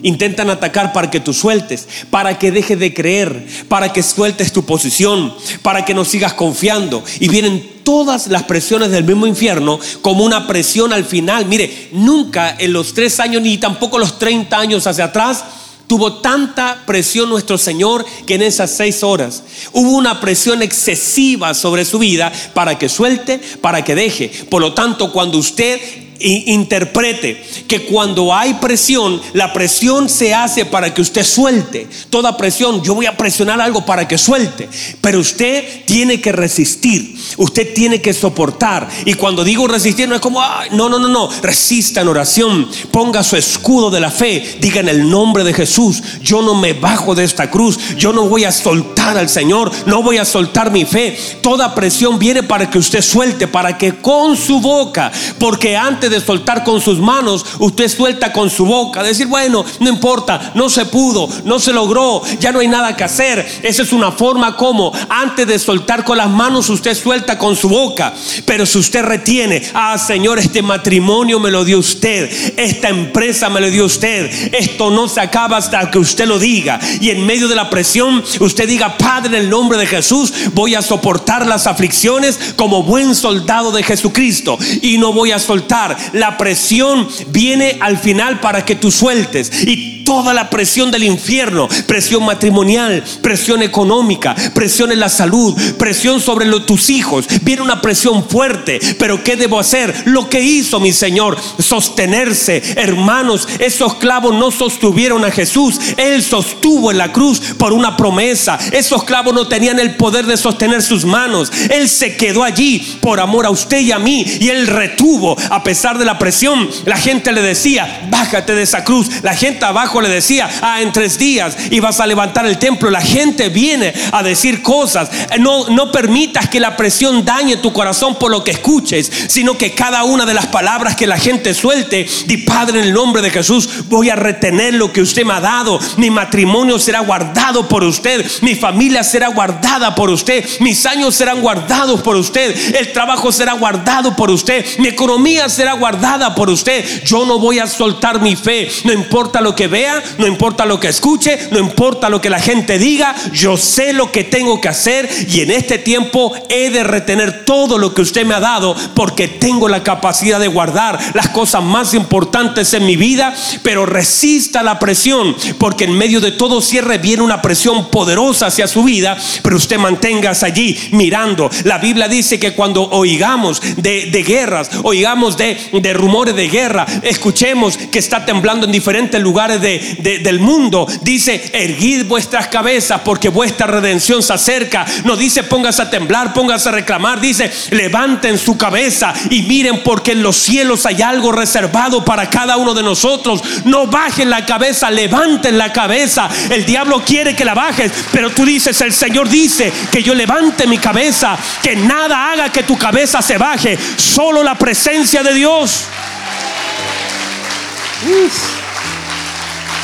Intentan atacar para que tú sueltes, para que dejes de creer, para que sueltes tu posición, para que no sigas confiando. Y vienen todas las presiones del mismo infierno como una presión al final. Mire, nunca en los tres años ni tampoco los 30 años hacia atrás Tuvo tanta presión nuestro Señor que en esas seis horas hubo una presión excesiva sobre su vida para que suelte, para que deje. Por lo tanto, cuando usted interprete que cuando hay presión, la presión se hace para que usted suelte. Toda presión, yo voy a presionar algo para que suelte. Pero usted tiene que resistir, usted tiene que soportar. Y cuando digo resistir, no es como, no, no, no, no, resista en oración, ponga su escudo de la fe, diga en el nombre de Jesús, yo no me bajo de esta cruz, yo no voy a soltar al Señor, no voy a soltar mi fe. Toda presión viene para que usted suelte, para que con su boca, porque antes de soltar con sus manos, usted suelta con su boca. Decir, bueno, no importa, no se pudo, no se logró, ya no hay nada que hacer. Esa es una forma como antes de soltar con las manos, usted suelta con su boca. Pero si usted retiene, ah Señor, este matrimonio me lo dio usted, esta empresa me lo dio usted, esto no se acaba hasta que usted lo diga. Y en medio de la presión, usted diga, Padre, en el nombre de Jesús, voy a soportar las aflicciones como buen soldado de Jesucristo. Y no voy a soltar la presión viene al final para que tú sueltes. Y toda la presión del infierno, presión matrimonial, presión económica, presión en la salud, presión sobre tus hijos, viene una presión fuerte. Pero ¿qué debo hacer? Lo que hizo mi Señor, sostenerse. Hermanos, esos clavos no sostuvieron a Jesús, Él sostuvo en la cruz por una promesa. Esos clavos no tenían el poder de sostener sus manos. Él se quedó allí por amor a usted y a mí y Él retuvo a pesar de la presión, la gente le decía, bájate de esa cruz. La gente abajo le decía, ah, en tres días y vas a levantar el templo. La gente viene a decir cosas. No, no permitas que la presión dañe tu corazón por lo que escuches, sino que cada una de las palabras que la gente suelte, di Padre, en el nombre de Jesús, voy a retener lo que usted me ha dado. Mi matrimonio será guardado por usted. Mi familia será guardada por usted. Mis años serán guardados por usted. El trabajo será guardado por usted. Mi economía será guardada por usted. Yo no voy a soltar mi fe. No importa lo que vea no importa lo que escuche, no importa lo que la gente diga, yo sé lo que tengo que hacer y en este tiempo he de retener todo lo que usted me ha dado porque tengo la capacidad de guardar las cosas más importantes en mi vida, pero resista la presión porque en medio de todo cierre viene una presión poderosa hacia su vida, pero usted manténgase allí mirando. La Biblia dice que cuando oigamos de, guerras, oigamos de, de, rumores de guerra, escuchemos que está temblando en diferentes lugares de, del mundo, dice, erguid vuestras cabezas porque vuestra redención se acerca. No dice póngase a temblar, póngase a reclamar, dice, levanten su cabeza y miren porque en los cielos hay algo reservado para cada uno de nosotros. No bajen la cabeza, levanten la cabeza. El diablo quiere que la bajes, pero tú dices, el Señor dice que yo levante mi cabeza, que nada haga que tu cabeza se baje, solo la presencia de Dios.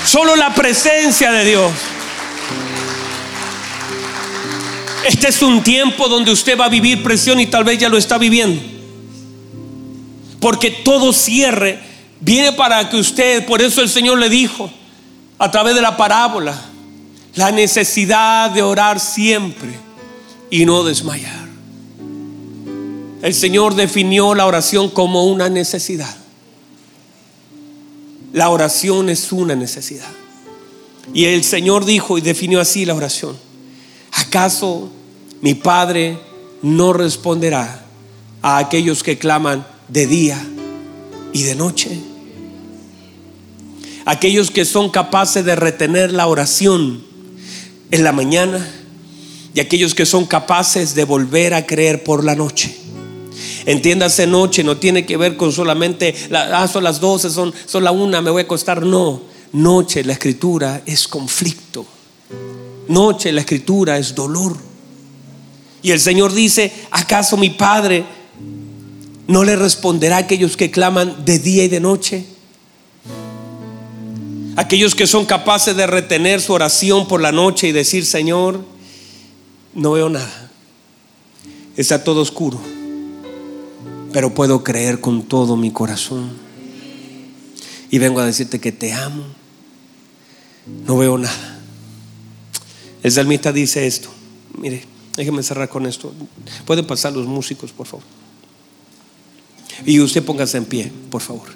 Solo la presencia de Dios. Este es un tiempo donde usted va a vivir presión y tal vez ya lo está viviendo. Porque todo cierre viene para que usted, por eso el Señor le dijo a través de la parábola, la necesidad de orar siempre y no desmayar. El Señor definió la oración como una necesidad. La oración es una necesidad. Y el Señor dijo y definió así la oración. ¿Acaso mi Padre no responderá a aquellos que claman de día y de noche? Aquellos que son capaces de retener la oración en la mañana y aquellos que son capaces de volver a creer por la noche. Entiéndase noche, no tiene que ver con solamente, ah, son las 12, son, son la una, me voy a acostar. No, noche, la escritura es conflicto. Noche, la escritura es dolor. Y el Señor dice, ¿acaso mi Padre no le responderá a aquellos que claman de día y de noche? Aquellos que son capaces de retener su oración por la noche y decir, Señor, no veo nada. Está todo oscuro. Pero puedo creer con todo mi corazón. Y vengo a decirte que te amo. No veo nada. El salmista dice esto. Mire, déjeme cerrar con esto. Pueden pasar los músicos, por favor. Y usted póngase en pie, por favor.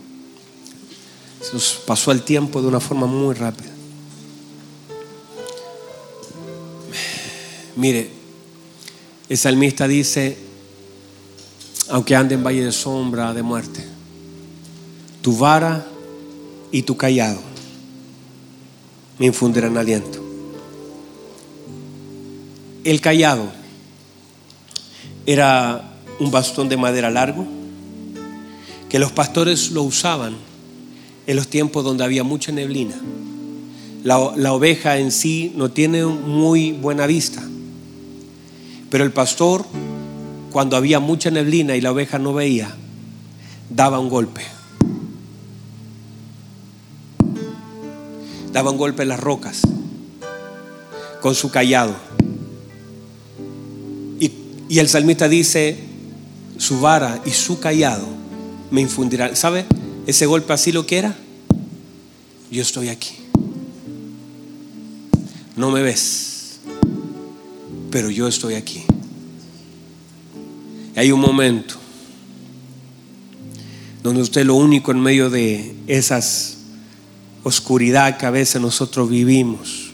Se nos pasó el tiempo de una forma muy rápida. Mire, el salmista dice, aunque ande en valle de sombra, de muerte, tu vara y tu callado me infundirán aliento. El callado era un bastón de madera largo que los pastores lo usaban en los tiempos donde había mucha neblina. La, la oveja en sí no tiene muy buena vista pero el pastor, cuando había mucha neblina y la oveja no veía, daba un golpe. Daba un golpe en las rocas con su callado. Y, el salmista dice, su vara y su callado me infundirán. ¿Sabe? Ese golpe así lo que era. Yo estoy aquí. No me ves pero yo estoy aquí. Hay un momento donde usted lo único en medio de esas oscuridad que a veces nosotros vivimos,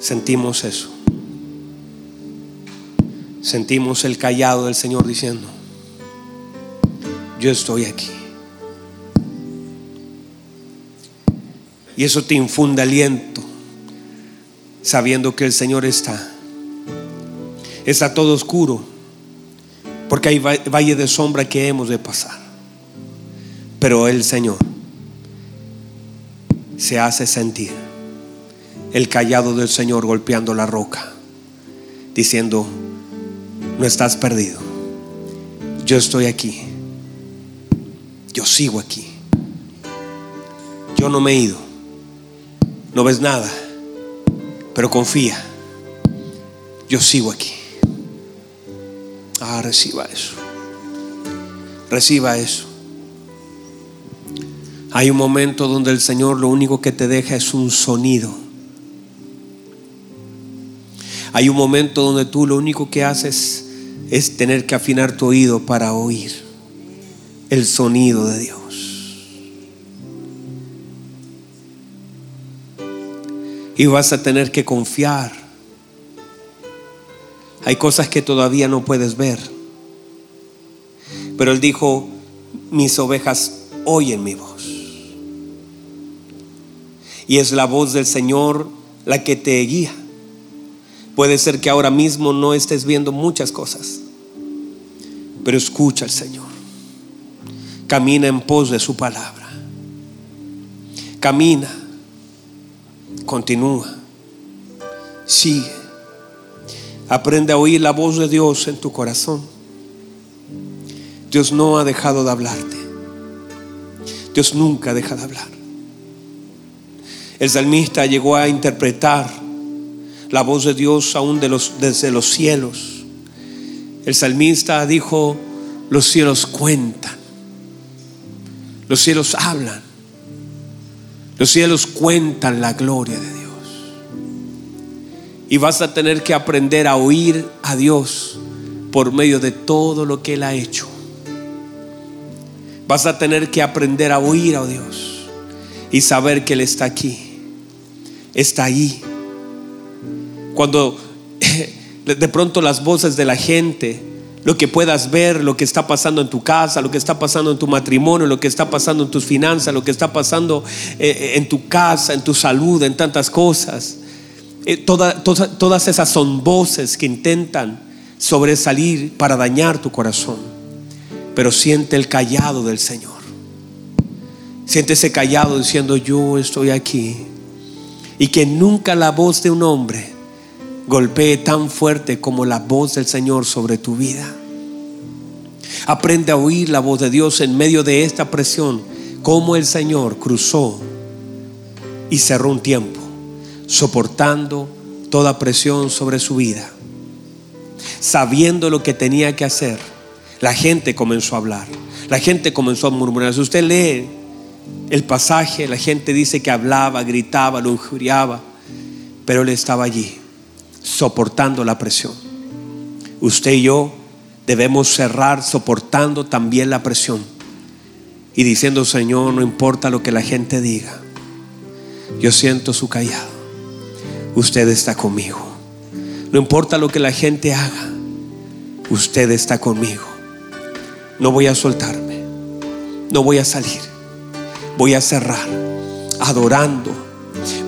sentimos eso. Sentimos el callado del Señor diciendo, yo estoy aquí. Y eso te infunde aliento sabiendo que el Señor está. Está todo oscuro, porque hay valle de sombra que hemos de pasar. Pero el Señor se hace sentir el callado del Señor golpeando la roca, diciendo, no estás perdido, yo estoy aquí, yo sigo aquí, yo no me he ido, no ves nada pero confía. Yo sigo aquí. Ah, reciba eso. Reciba eso. Hay un momento donde el Señor lo único que te deja es un sonido. Hay un momento donde tú lo único que haces es tener que afinar tu oído para oír el sonido de Dios. Y vas a tener que confiar. Hay cosas que todavía no puedes ver. Pero Él dijo, mis ovejas oyen mi voz. Y es la voz del Señor la que te guía. Puede ser que ahora mismo no estés viendo muchas cosas, pero escucha al Señor. Camina en pos de su palabra. Camina. Continúa. Sigue. Aprende a oír la voz de Dios en tu corazón. Dios no ha dejado de hablarte. Dios nunca deja de hablar. El salmista llegó a interpretar la voz de Dios aún desde los cielos. El salmista dijo, los cielos cuentan, los cielos hablan, los cielos cuentan la gloria de Dios. Y vas a tener que aprender a oír a Dios por medio de todo lo que Él ha hecho. Vas a tener que aprender a oír a Dios y saber que Él está aquí. Está ahí. Cuando de pronto las voces de la gente, lo que puedas ver, lo que está pasando en tu casa, lo que está pasando en tu matrimonio, lo que está pasando en tus finanzas, lo que está pasando eh, eh, en tu casa, en tu salud, en tantas cosas. Eh, todas esas son voces que intentan sobresalir para dañar tu corazón pero siente el callado del Señor. Siente ese callado diciendo, yo estoy aquí. Y que nunca la voz de un hombre golpee tan fuerte como la voz del Señor sobre tu vida. Aprende a oír la voz de Dios en medio de esta presión, como el Señor cruzó y cerró un tiempo, soportando toda presión sobre su vida, sabiendo lo que tenía que hacer la gente comenzó a hablar, la gente comenzó a murmurar. Si usted lee el pasaje, la gente dice que hablaba, gritaba, lo injuriaba, pero él estaba allí, soportando la presión. Usted y yo debemos cerrar soportando también la presión y diciendo, Señor, no importa lo que la gente diga, yo siento su callado, usted está conmigo. No importa lo que la gente haga, usted está conmigo. No voy a soltarme, no voy a salir, voy a cerrar, adorando,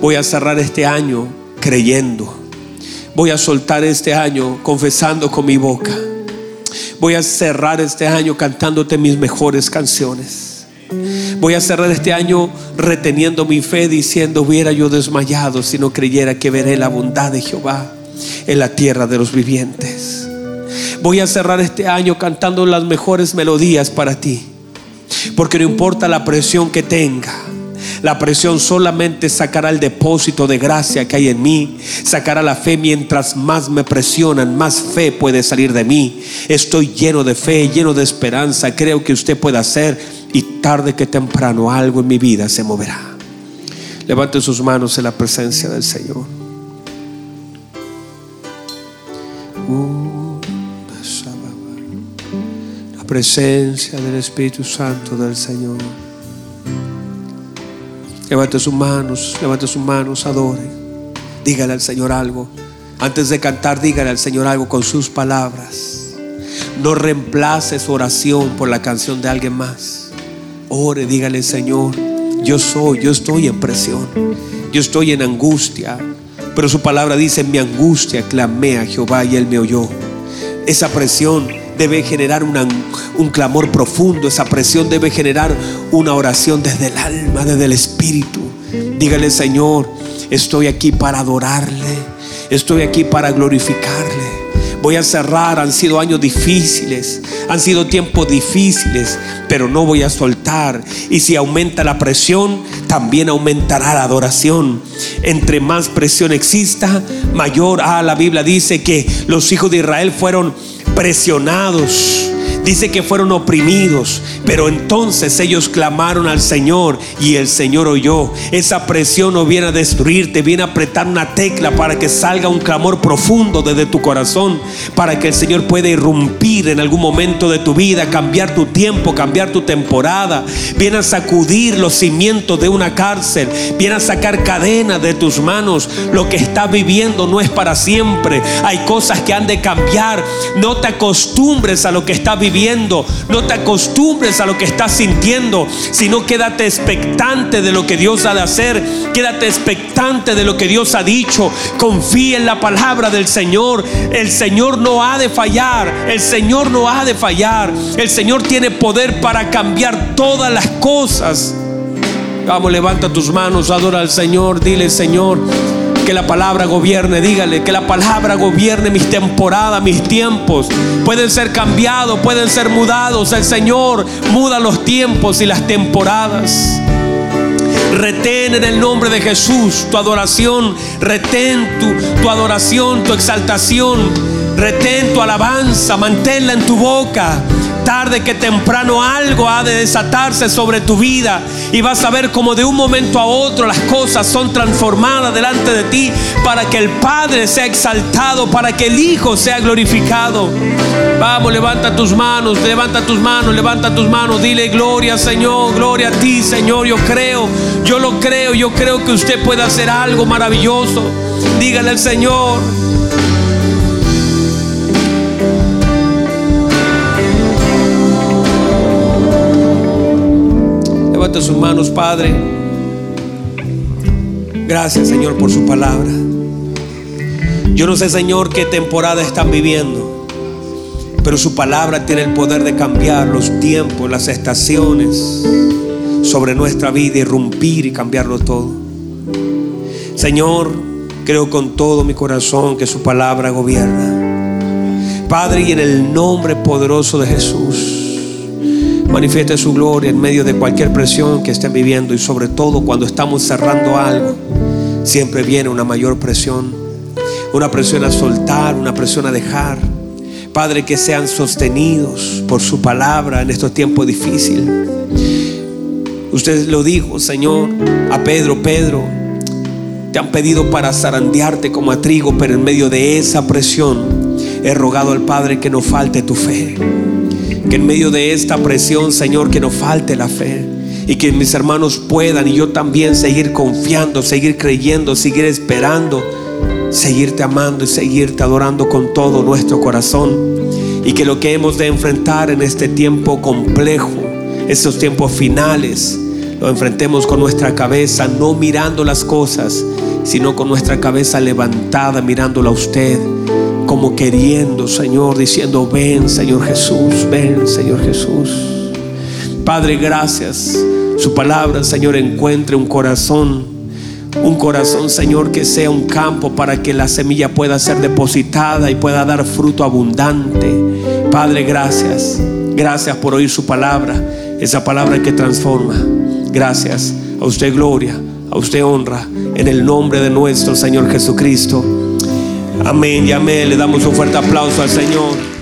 voy a cerrar este año creyendo, voy a soltar este año confesando con mi boca, voy a cerrar este año cantándote mis mejores canciones. Voy a cerrar este año reteniendo mi fe diciendo, hubiera yo desmayado si no creyera que veré la bondad de Jehová en la tierra de los vivientes. Voy a cerrar este año cantando las mejores melodías para ti. Porque no importa la presión que tenga. La presión solamente sacará el depósito de gracia que hay en mí. Sacará la fe mientras más me presionan, más fe puede salir de mí. Estoy lleno de fe, lleno de esperanza. Creo que usted puede hacer y tarde que temprano algo en mi vida se moverá. Levante sus manos en la presencia del Señor. Uh. presencia del Espíritu Santo del Señor. Levante sus manos, levante sus manos, adore. Dígale al Señor algo. Antes de cantar, dígale al Señor algo con sus palabras. No reemplace su oración por la canción de alguien más. Ore, dígale, Señor, yo soy, yo estoy en presión. Yo estoy en angustia. Pero su palabra dice, mi angustia clamé a Jehová y él me oyó. Esa presión debe generar un clamor profundo, esa presión debe generar una oración desde el alma, desde el espíritu. Dígale, Señor, estoy aquí para adorarle, estoy aquí para glorificarle. Voy a cerrar, han sido años difíciles, han sido tiempos difíciles, pero no voy a soltar. Y si aumenta la presión, también aumentará la adoración. Entre más presión exista, mayor. Ah, la Biblia dice que los hijos de Israel fueron presionados Dice que fueron oprimidos, pero entonces ellos clamaron al Señor y el Señor oyó. Esa presión no viene a destruirte, viene a apretar una tecla para que salga un clamor profundo desde tu corazón, para que el Señor pueda irrumpir en algún momento de tu vida, cambiar tu tiempo, cambiar tu temporada. Viene a sacudir los cimientos de una cárcel, viene a sacar cadenas de tus manos. Lo que estás viviendo no es para siempre. Hay cosas que han de cambiar. No te acostumbres a lo que estás viviendo. No te acostumbres a lo que estás sintiendo. Sino quédate expectante de lo que Dios ha de hacer. Quédate expectante de lo que Dios ha dicho. Confía en la palabra del Señor. El Señor no ha de fallar. El Señor no ha de fallar. El Señor tiene poder para cambiar todas las cosas. Vamos, levanta tus manos, adora al Señor, dile Señor, que la palabra gobierne, dígale, que la palabra gobierne mis temporadas, mis tiempos. Pueden ser cambiados, pueden ser mudados. El Señor muda los tiempos y las temporadas. Retén en el nombre de Jesús tu adoración, retén tu, tu adoración, tu exaltación, retén tu alabanza, manténla en tu boca tarde que temprano algo ha de desatarse sobre tu vida y vas a ver como de un momento a otro las cosas son transformadas delante de ti para que el Padre sea exaltado, para que el Hijo sea glorificado. Vamos, levanta tus manos, levanta tus manos, levanta tus manos, dile gloria Señor, gloria a ti Señor, yo creo, yo lo creo, yo creo que usted puede hacer algo maravilloso. Dígale al Señor. Sus manos, Padre. Gracias, Señor, por su palabra. Yo no sé, Señor, qué temporada están viviendo, pero su palabra tiene el poder de cambiar los tiempos, las estaciones sobre nuestra vida, irrumpir y cambiarlo todo. Señor, creo con todo mi corazón que su palabra gobierna. Padre, y en el nombre poderoso de Jesús manifieste su gloria en medio de cualquier presión que estén viviendo y sobre todo cuando estamos cerrando algo, siempre viene una mayor presión, una presión a soltar, una presión a dejar. Padre, que sean sostenidos por su palabra en estos tiempos difíciles. Usted lo dijo, Señor, a Pedro, Pedro, te han pedido para zarandearte como a trigo, pero en medio de esa presión he rogado al Padre que no falte tu fe. Que en medio de esta presión, Señor, que no falte la fe. Y que mis hermanos puedan y yo también seguir confiando, seguir creyendo, seguir esperando, seguirte amando y seguirte adorando con todo nuestro corazón. Y que lo que hemos de enfrentar en este tiempo complejo, estos tiempos finales, lo enfrentemos con nuestra cabeza, no mirando las cosas, sino con nuestra cabeza levantada, mirándola a usted como queriendo, Señor, diciendo, ven, Señor Jesús, ven, Señor Jesús. Padre, gracias. Su palabra, Señor, encuentre un corazón, un corazón, Señor, que sea un campo para que la semilla pueda ser depositada y pueda dar fruto abundante. Padre, gracias. Gracias por oír su palabra, esa palabra que transforma. Gracias. A usted gloria, a usted honra, en el nombre de nuestro Señor Jesucristo. Amén y amén. Le damos un fuerte aplauso al Señor.